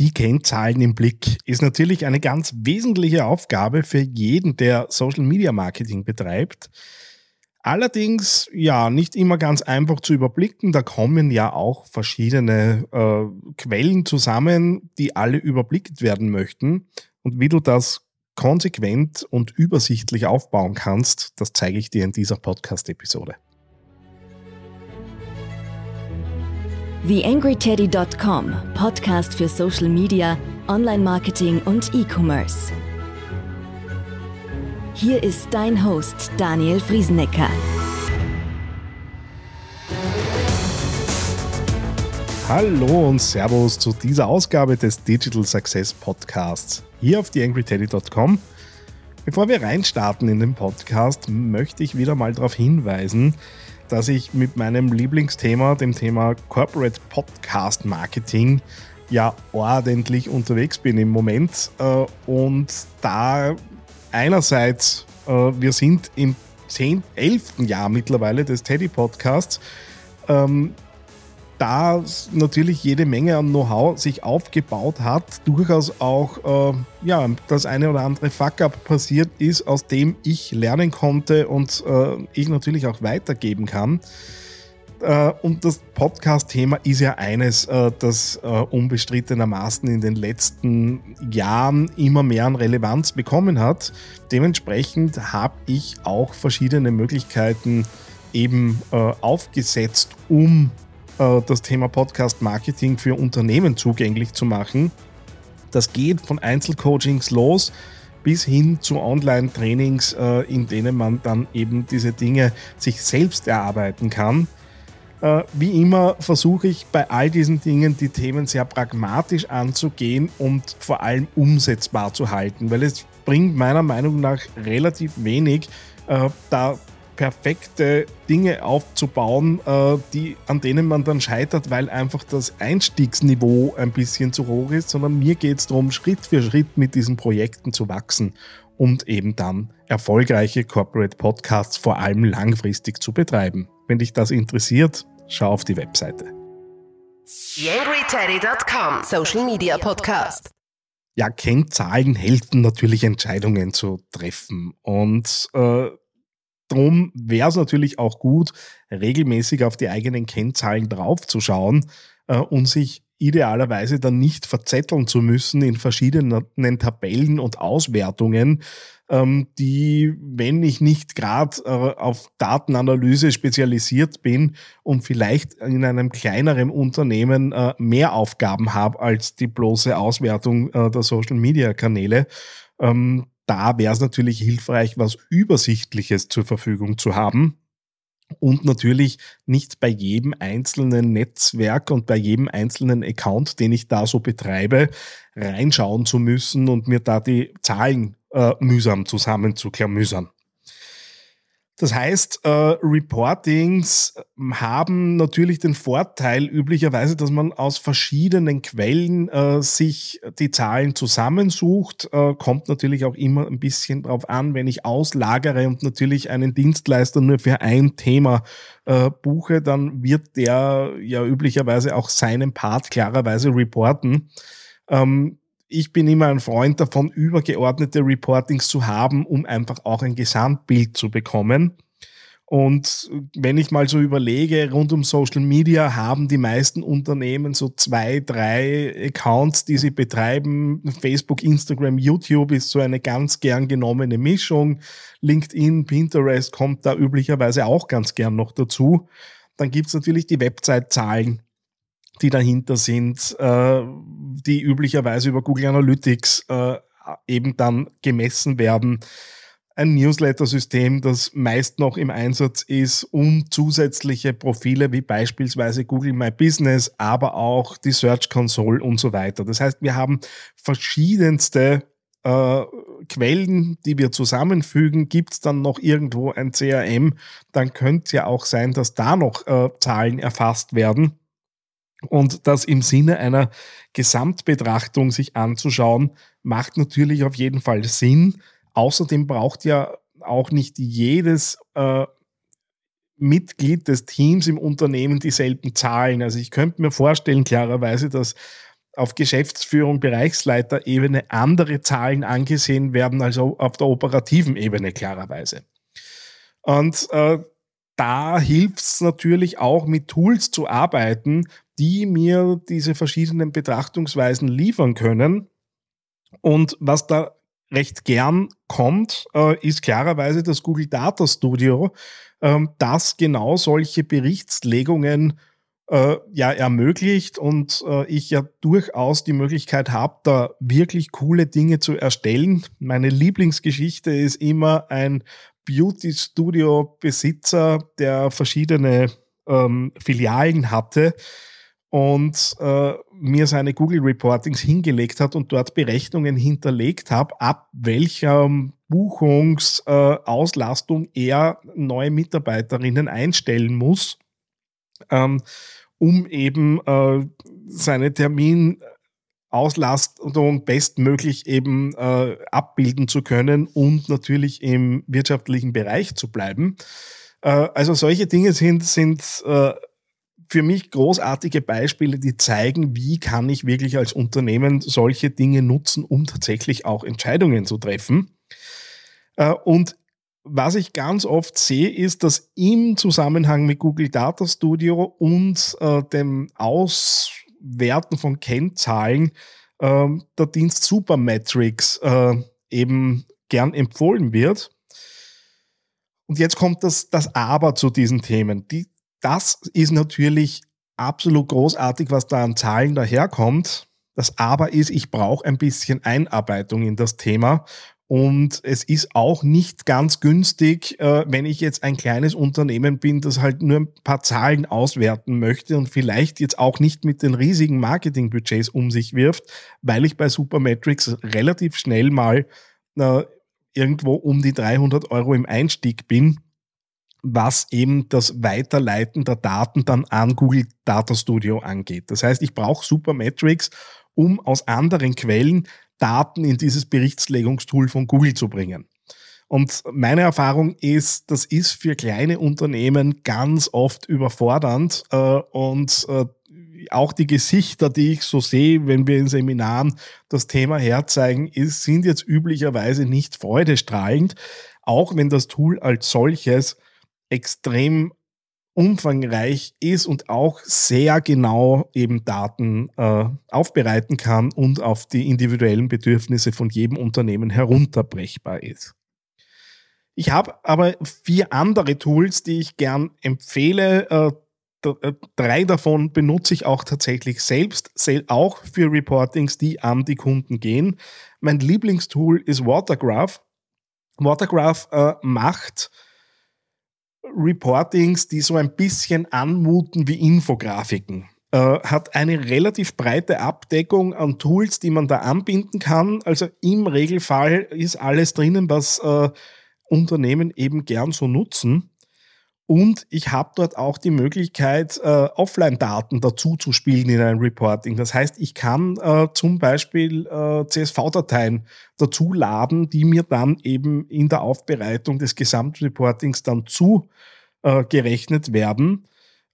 Die Kennzahlen im Blick ist natürlich eine ganz wesentliche Aufgabe für jeden, der Social Media Marketing betreibt. Allerdings ja nicht immer ganz einfach zu überblicken. Da kommen ja auch verschiedene äh, Quellen zusammen, die alle überblickt werden möchten. Und wie du das konsequent und übersichtlich aufbauen kannst, das zeige ich dir in dieser Podcast-Episode. TheAngryTeddy.com, Podcast für Social Media, Online-Marketing und E-Commerce. Hier ist dein Host Daniel Friesenecker. Hallo und Servus zu dieser Ausgabe des Digital Success Podcasts hier auf TheAngryTeddy.com. Bevor wir reinstarten in den Podcast, möchte ich wieder mal darauf hinweisen, dass ich mit meinem Lieblingsthema, dem Thema Corporate Podcast Marketing, ja ordentlich unterwegs bin im Moment. Äh, und da einerseits, äh, wir sind im 10., 11. Jahr mittlerweile des Teddy Podcasts, ähm, da natürlich jede Menge an Know-how sich aufgebaut hat, durchaus auch äh, ja, das eine oder andere Fuck-up passiert ist, aus dem ich lernen konnte und äh, ich natürlich auch weitergeben kann. Äh, und das Podcast-Thema ist ja eines, äh, das äh, unbestrittenermaßen in den letzten Jahren immer mehr an Relevanz bekommen hat. Dementsprechend habe ich auch verschiedene Möglichkeiten eben äh, aufgesetzt, um das Thema Podcast Marketing für Unternehmen zugänglich zu machen. Das geht von Einzelcoachings los bis hin zu Online-Trainings, äh, in denen man dann eben diese Dinge sich selbst erarbeiten kann. Äh, wie immer versuche ich bei all diesen Dingen die Themen sehr pragmatisch anzugehen und vor allem umsetzbar zu halten, weil es bringt meiner Meinung nach relativ wenig, da perfekte Dinge aufzubauen, äh, die, an denen man dann scheitert, weil einfach das Einstiegsniveau ein bisschen zu hoch ist, sondern mir geht es darum, Schritt für Schritt mit diesen Projekten zu wachsen und eben dann erfolgreiche Corporate Podcasts vor allem langfristig zu betreiben. Wenn dich das interessiert, schau auf die Webseite. YangryTeddy.com Social Media Podcast. Ja, Kennzahlen helfen natürlich Entscheidungen zu treffen. Und äh, Drum wäre es natürlich auch gut, regelmäßig auf die eigenen Kennzahlen draufzuschauen äh, und sich idealerweise dann nicht verzetteln zu müssen in verschiedenen Tabellen und Auswertungen, ähm, die, wenn ich nicht gerade äh, auf Datenanalyse spezialisiert bin und vielleicht in einem kleineren Unternehmen äh, mehr Aufgaben habe als die bloße Auswertung äh, der Social-Media-Kanäle, ähm, da wäre es natürlich hilfreich, was Übersichtliches zur Verfügung zu haben und natürlich nicht bei jedem einzelnen Netzwerk und bei jedem einzelnen Account, den ich da so betreibe, reinschauen zu müssen und mir da die Zahlen äh, mühsam zusammenzuklamüsern. Das heißt, äh, Reportings haben natürlich den Vorteil üblicherweise, dass man aus verschiedenen Quellen äh, sich die Zahlen zusammensucht. Äh, kommt natürlich auch immer ein bisschen drauf an, wenn ich auslagere und natürlich einen Dienstleister nur für ein Thema äh, buche, dann wird der ja üblicherweise auch seinen Part klarerweise reporten. Ähm, ich bin immer ein Freund davon, übergeordnete Reportings zu haben, um einfach auch ein Gesamtbild zu bekommen. Und wenn ich mal so überlege, rund um Social Media haben die meisten Unternehmen so zwei, drei Accounts, die sie betreiben. Facebook, Instagram, YouTube ist so eine ganz gern genommene Mischung. LinkedIn, Pinterest kommt da üblicherweise auch ganz gern noch dazu. Dann gibt's natürlich die Website-Zahlen, die dahinter sind, äh, die üblicherweise über Google Analytics äh, eben dann gemessen werden. Ein Newsletter-System, das meist noch im Einsatz ist, um zusätzliche Profile wie beispielsweise Google My Business, aber auch die Search Console und so weiter. Das heißt, wir haben verschiedenste äh, Quellen, die wir zusammenfügen, gibt es dann noch irgendwo ein CRM, dann könnte es ja auch sein, dass da noch äh, Zahlen erfasst werden. Und das im Sinne einer Gesamtbetrachtung sich anzuschauen, macht natürlich auf jeden Fall Sinn. Außerdem braucht ja auch nicht jedes äh, Mitglied des Teams im Unternehmen dieselben Zahlen. Also ich könnte mir vorstellen, klarerweise, dass auf Geschäftsführung, Bereichsleiterebene andere Zahlen angesehen werden als auf der operativen Ebene klarerweise. Und äh, da hilft es natürlich auch mit Tools zu arbeiten, die mir diese verschiedenen Betrachtungsweisen liefern können. Und was da recht gern kommt, äh, ist klarerweise das Google Data Studio, äh, das genau solche Berichtslegungen äh, ja ermöglicht und äh, ich ja durchaus die Möglichkeit habe, da wirklich coole Dinge zu erstellen. Meine Lieblingsgeschichte ist immer ein Beauty Studio Besitzer, der verschiedene ähm, Filialen hatte und äh, mir seine Google Reportings hingelegt hat und dort Berechnungen hinterlegt habe, ab welcher Buchungsauslastung äh, er neue Mitarbeiterinnen einstellen muss. Ähm, um eben äh, seine Terminauslastung bestmöglich eben äh, abbilden zu können und natürlich im wirtschaftlichen Bereich zu bleiben. Äh, also solche Dinge sind, sind äh, für mich großartige Beispiele, die zeigen, wie kann ich wirklich als Unternehmen solche Dinge nutzen, um tatsächlich auch Entscheidungen zu treffen. Äh, und was ich ganz oft sehe, ist, dass im Zusammenhang mit Google Data Studio und äh, dem Auswerten von Kennzahlen äh, der Dienst Supermetrics äh, eben gern empfohlen wird. Und jetzt kommt das, das Aber zu diesen Themen. Die, das ist natürlich absolut großartig, was da an Zahlen daherkommt. Das Aber ist, ich brauche ein bisschen Einarbeitung in das Thema und es ist auch nicht ganz günstig, äh, wenn ich jetzt ein kleines Unternehmen bin, das halt nur ein paar Zahlen auswerten möchte und vielleicht jetzt auch nicht mit den riesigen Marketingbudgets um sich wirft, weil ich bei Supermetrics relativ schnell mal äh, irgendwo um die 300 Euro im Einstieg bin, was eben das Weiterleiten der Daten dann an Google Data Studio angeht. Das heißt, ich brauche Supermetrics, um aus anderen Quellen Daten in dieses Berichtslegungstool von Google zu bringen. Und meine Erfahrung ist, das ist für kleine Unternehmen ganz oft überfordernd äh, und äh, auch die Gesichter, die ich so sehe, wenn wir in Seminaren das Thema herzeigen, ist, sind jetzt üblicherweise nicht freudestrahlend, auch wenn das Tool als solches extrem umfangreich ist und auch sehr genau eben Daten äh, aufbereiten kann und auf die individuellen Bedürfnisse von jedem Unternehmen herunterbrechbar ist. Ich habe aber vier andere Tools, die ich gern empfehle. Äh, äh drei davon benutze ich auch tatsächlich selbst, auch für Reportings, die an die Kunden gehen. Mein Lieblingstool ist Watergraph. Watergraph äh, macht Reportings, die so ein bisschen anmuten wie Infografiken. Äh, hat eine relativ breite Abdeckung an Tools, die man da anbinden kann. Also im Regelfall ist alles drinnen, was äh, Unternehmen eben gern so nutzen. Und ich habe dort auch die Möglichkeit, äh, Offline-Daten dazu zu spielen in ein Reporting. Das heißt, ich kann äh, zum Beispiel äh, CSV-Dateien dazu laden, die mir dann eben in der Aufbereitung des Gesamtreportings dann zugerechnet äh, werden.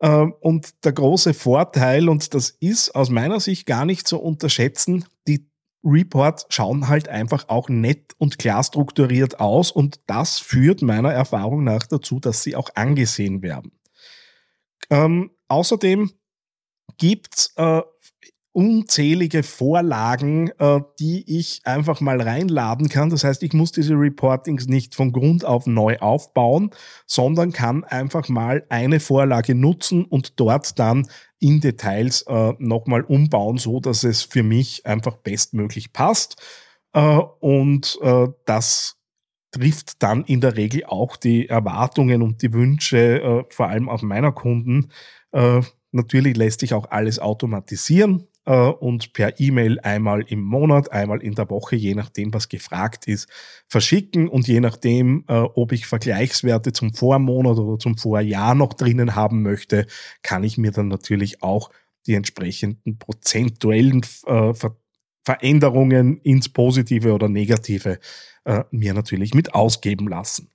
Äh, und der große Vorteil, und das ist aus meiner Sicht gar nicht zu unterschätzen, die Reports schauen halt einfach auch nett und klar strukturiert aus und das führt meiner Erfahrung nach dazu, dass sie auch angesehen werden. Ähm, außerdem gibt äh, unzählige Vorlagen, äh, die ich einfach mal reinladen kann. Das heißt, ich muss diese Reportings nicht von Grund auf neu aufbauen, sondern kann einfach mal eine Vorlage nutzen und dort dann in Details äh, nochmal umbauen, so dass es für mich einfach bestmöglich passt. Äh, und äh, das trifft dann in der Regel auch die Erwartungen und die Wünsche, äh, vor allem auch meiner Kunden. Natürlich lässt sich auch alles automatisieren äh, und per E-Mail einmal im Monat, einmal in der Woche, je nachdem, was gefragt ist, verschicken und je nachdem, äh, ob ich Vergleichswerte zum Vormonat oder zum Vorjahr noch drinnen haben möchte, kann ich mir dann natürlich auch die entsprechenden prozentuellen äh, Ver Veränderungen ins Positive oder Negative mir natürlich mit ausgeben lassen.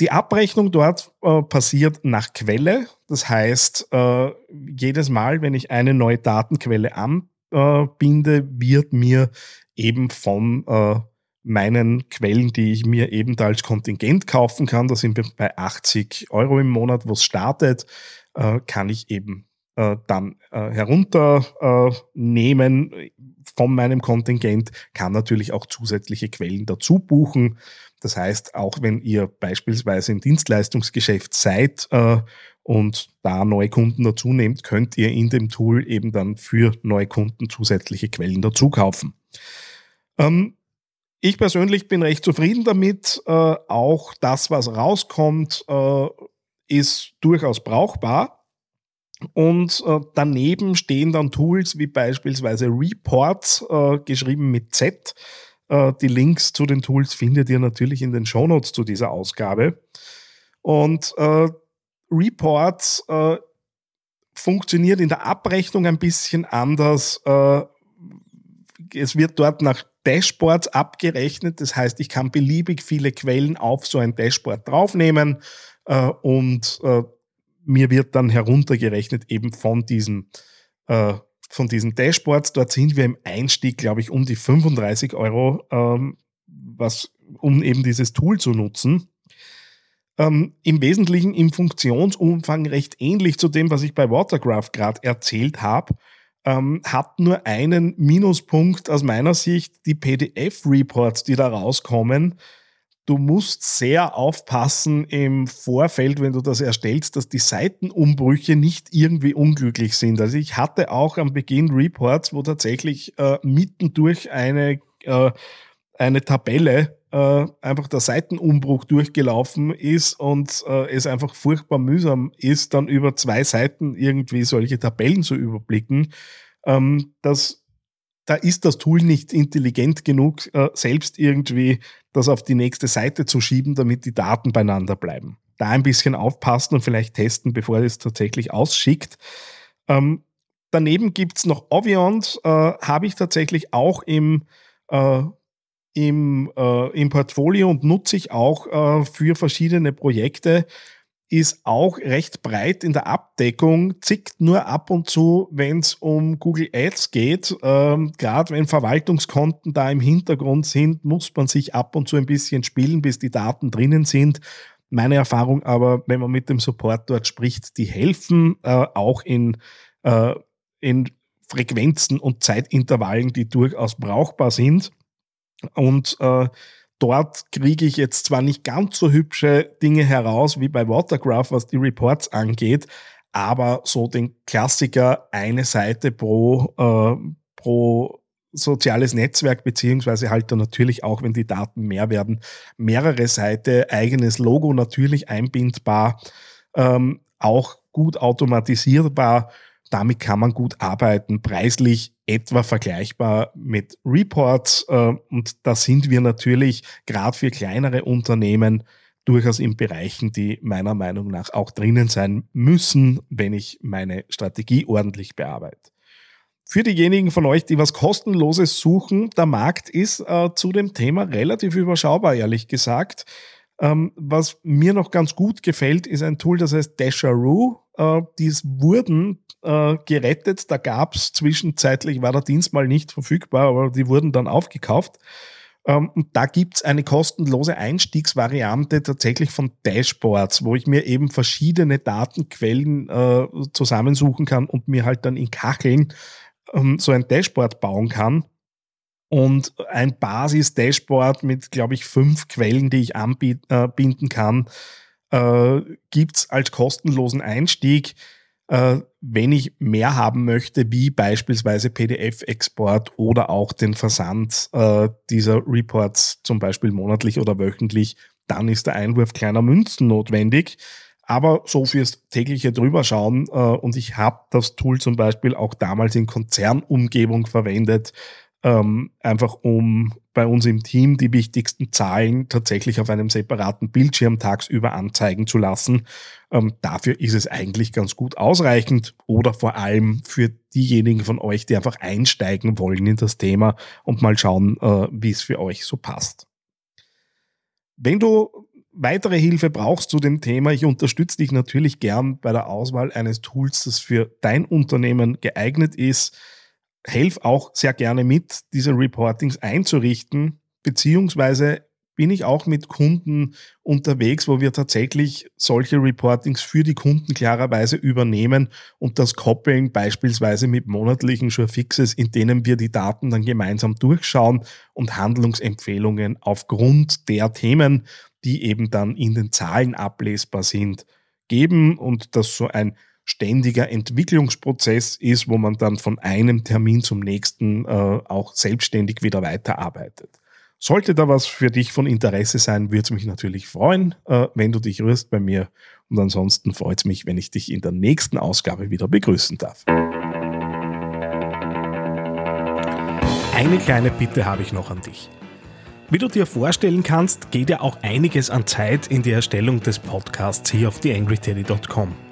Die Abrechnung dort äh, passiert nach Quelle. Das heißt, äh, jedes Mal, wenn ich eine neue Datenquelle an, einbinde, wird mir eben von äh, meinen Quellen, die ich mir eben da als Kontingent kaufen kann, da sind wir bei 80 Euro im Monat, wo es startet, äh, kann ich eben äh, dann äh, herunternehmen äh, von meinem Kontingent, kann natürlich auch zusätzliche Quellen dazu buchen. Das heißt, auch wenn ihr beispielsweise im Dienstleistungsgeschäft seid äh, und da neue Kunden dazu nehmt, könnt ihr in dem Tool eben dann für neue Kunden zusätzliche Quellen dazu kaufen. Ähm, ich persönlich bin recht zufrieden damit. Äh, auch das, was rauskommt, äh, ist durchaus brauchbar. Und äh, daneben stehen dann Tools wie beispielsweise Reports, äh, geschrieben mit Z. Äh, die Links zu den Tools findet ihr natürlich in den Shownotes zu dieser Ausgabe. Und äh, Reports äh, funktioniert in der Abrechnung ein bisschen anders. Äh, es wird dort nach Dashboards abgerechnet. Das heißt, ich kann beliebig viele Quellen auf so ein Dashboard draufnehmen und mir wird dann heruntergerechnet eben von diesen, äh, von diesen Dashboards. Dort sind wir im Einstieg, glaube ich, um die 35 Euro, ähm, was, um eben dieses Tool zu nutzen. Ähm, Im Wesentlichen im Funktionsumfang recht ähnlich zu dem, was ich bei Watergraph gerade erzählt habe. Ähm, hat nur einen Minuspunkt aus meiner Sicht, die PDF-Reports, die da rauskommen, du musst sehr aufpassen im Vorfeld, wenn du das erstellst, dass die Seitenumbrüche nicht irgendwie unglücklich sind. Also ich hatte auch am Beginn Reports, wo tatsächlich äh, mitten durch eine, äh, eine Tabelle äh, einfach der Seitenumbruch durchgelaufen ist und äh, es einfach furchtbar mühsam ist, dann über zwei Seiten irgendwie solche Tabellen zu überblicken. Ähm, das da ist das Tool nicht intelligent genug, äh, selbst irgendwie das auf die nächste Seite zu schieben, damit die Daten beieinander bleiben. Da ein bisschen aufpassen und vielleicht testen, bevor es tatsächlich ausschickt. Ähm, daneben gibt's noch Oviant, äh, habe ich tatsächlich auch im, äh, im, äh, im Portfolio und nutze ich auch äh, für verschiedene Projekte ist auch recht breit in der Abdeckung, zickt nur ab und zu, wenn es um Google Ads geht. Ähm, Gerade wenn Verwaltungskonten da im Hintergrund sind, muss man sich ab und zu ein bisschen spielen, bis die Daten drinnen sind. Meine Erfahrung aber, wenn man mit dem Support dort spricht, die helfen äh, auch in, äh, in Frequenzen und Zeitintervallen, die durchaus brauchbar sind. Und äh, dort kriege ich jetzt zwar nicht ganz so hübsche Dinge heraus wie bei Watergraph, was die Reports angeht, aber so den Klassiker eine Seite pro, äh, pro soziales Netzwerk, beziehungsweise halt dann natürlich auch, wenn die Daten mehr werden, mehrere Seite, eigenes Logo natürlich einbindbar, ähm, auch gut automatisierbar. Damit kann man gut arbeiten, preislich etwa vergleichbar mit Reports. Äh, und da sind wir natürlich gerade für kleinere Unternehmen durchaus in Bereichen, die meiner Meinung nach auch drinnen sein müssen, wenn ich meine Strategie ordentlich bearbeite. Für diejenigen von euch, die was kostenloses suchen, der Markt ist äh, zu dem Thema relativ überschaubar, ehrlich gesagt. Ähm, was mir noch ganz gut gefällt, ist ein Tool, das heißt Dasharoo. Äh, die wurden äh, gerettet. Da gab es zwischenzeitlich, war der Dienst mal nicht verfügbar, aber die wurden dann aufgekauft. Ähm, und da gibt es eine kostenlose Einstiegsvariante tatsächlich von Dashboards, wo ich mir eben verschiedene Datenquellen äh, zusammensuchen kann und mir halt dann in Kacheln ähm, so ein Dashboard bauen kann und ein Basis-Dashboard mit, glaube ich, fünf Quellen, die ich anbinden äh, kann, äh, gibt als kostenlosen Einstieg. Äh, wenn ich mehr haben möchte, wie beispielsweise PDF-Export oder auch den Versand äh, dieser Reports, zum Beispiel monatlich oder wöchentlich, dann ist der Einwurf kleiner Münzen notwendig. Aber so fürs tägliche Drüberschauen, äh, und ich habe das Tool zum Beispiel auch damals in Konzernumgebung verwendet, ähm, einfach um bei uns im Team die wichtigsten Zahlen tatsächlich auf einem separaten Bildschirm tagsüber anzeigen zu lassen. Ähm, dafür ist es eigentlich ganz gut ausreichend oder vor allem für diejenigen von euch, die einfach einsteigen wollen in das Thema und mal schauen, äh, wie es für euch so passt. Wenn du weitere Hilfe brauchst zu dem Thema, ich unterstütze dich natürlich gern bei der Auswahl eines Tools, das für dein Unternehmen geeignet ist helfe auch sehr gerne mit, diese Reportings einzurichten, beziehungsweise bin ich auch mit Kunden unterwegs, wo wir tatsächlich solche Reportings für die Kunden klarerweise übernehmen und das koppeln beispielsweise mit monatlichen Surefixes, in denen wir die Daten dann gemeinsam durchschauen und Handlungsempfehlungen aufgrund der Themen, die eben dann in den Zahlen ablesbar sind, geben und das so ein ständiger Entwicklungsprozess ist, wo man dann von einem Termin zum nächsten äh, auch selbstständig wieder weiterarbeitet. Sollte da was für dich von Interesse sein, würde es mich natürlich freuen, äh, wenn du dich rührst bei mir. Und ansonsten freut es mich, wenn ich dich in der nächsten Ausgabe wieder begrüßen darf. Eine kleine Bitte habe ich noch an dich. Wie du dir vorstellen kannst, geht ja auch einiges an Zeit in die Erstellung des Podcasts hier auf theangryteddy.com.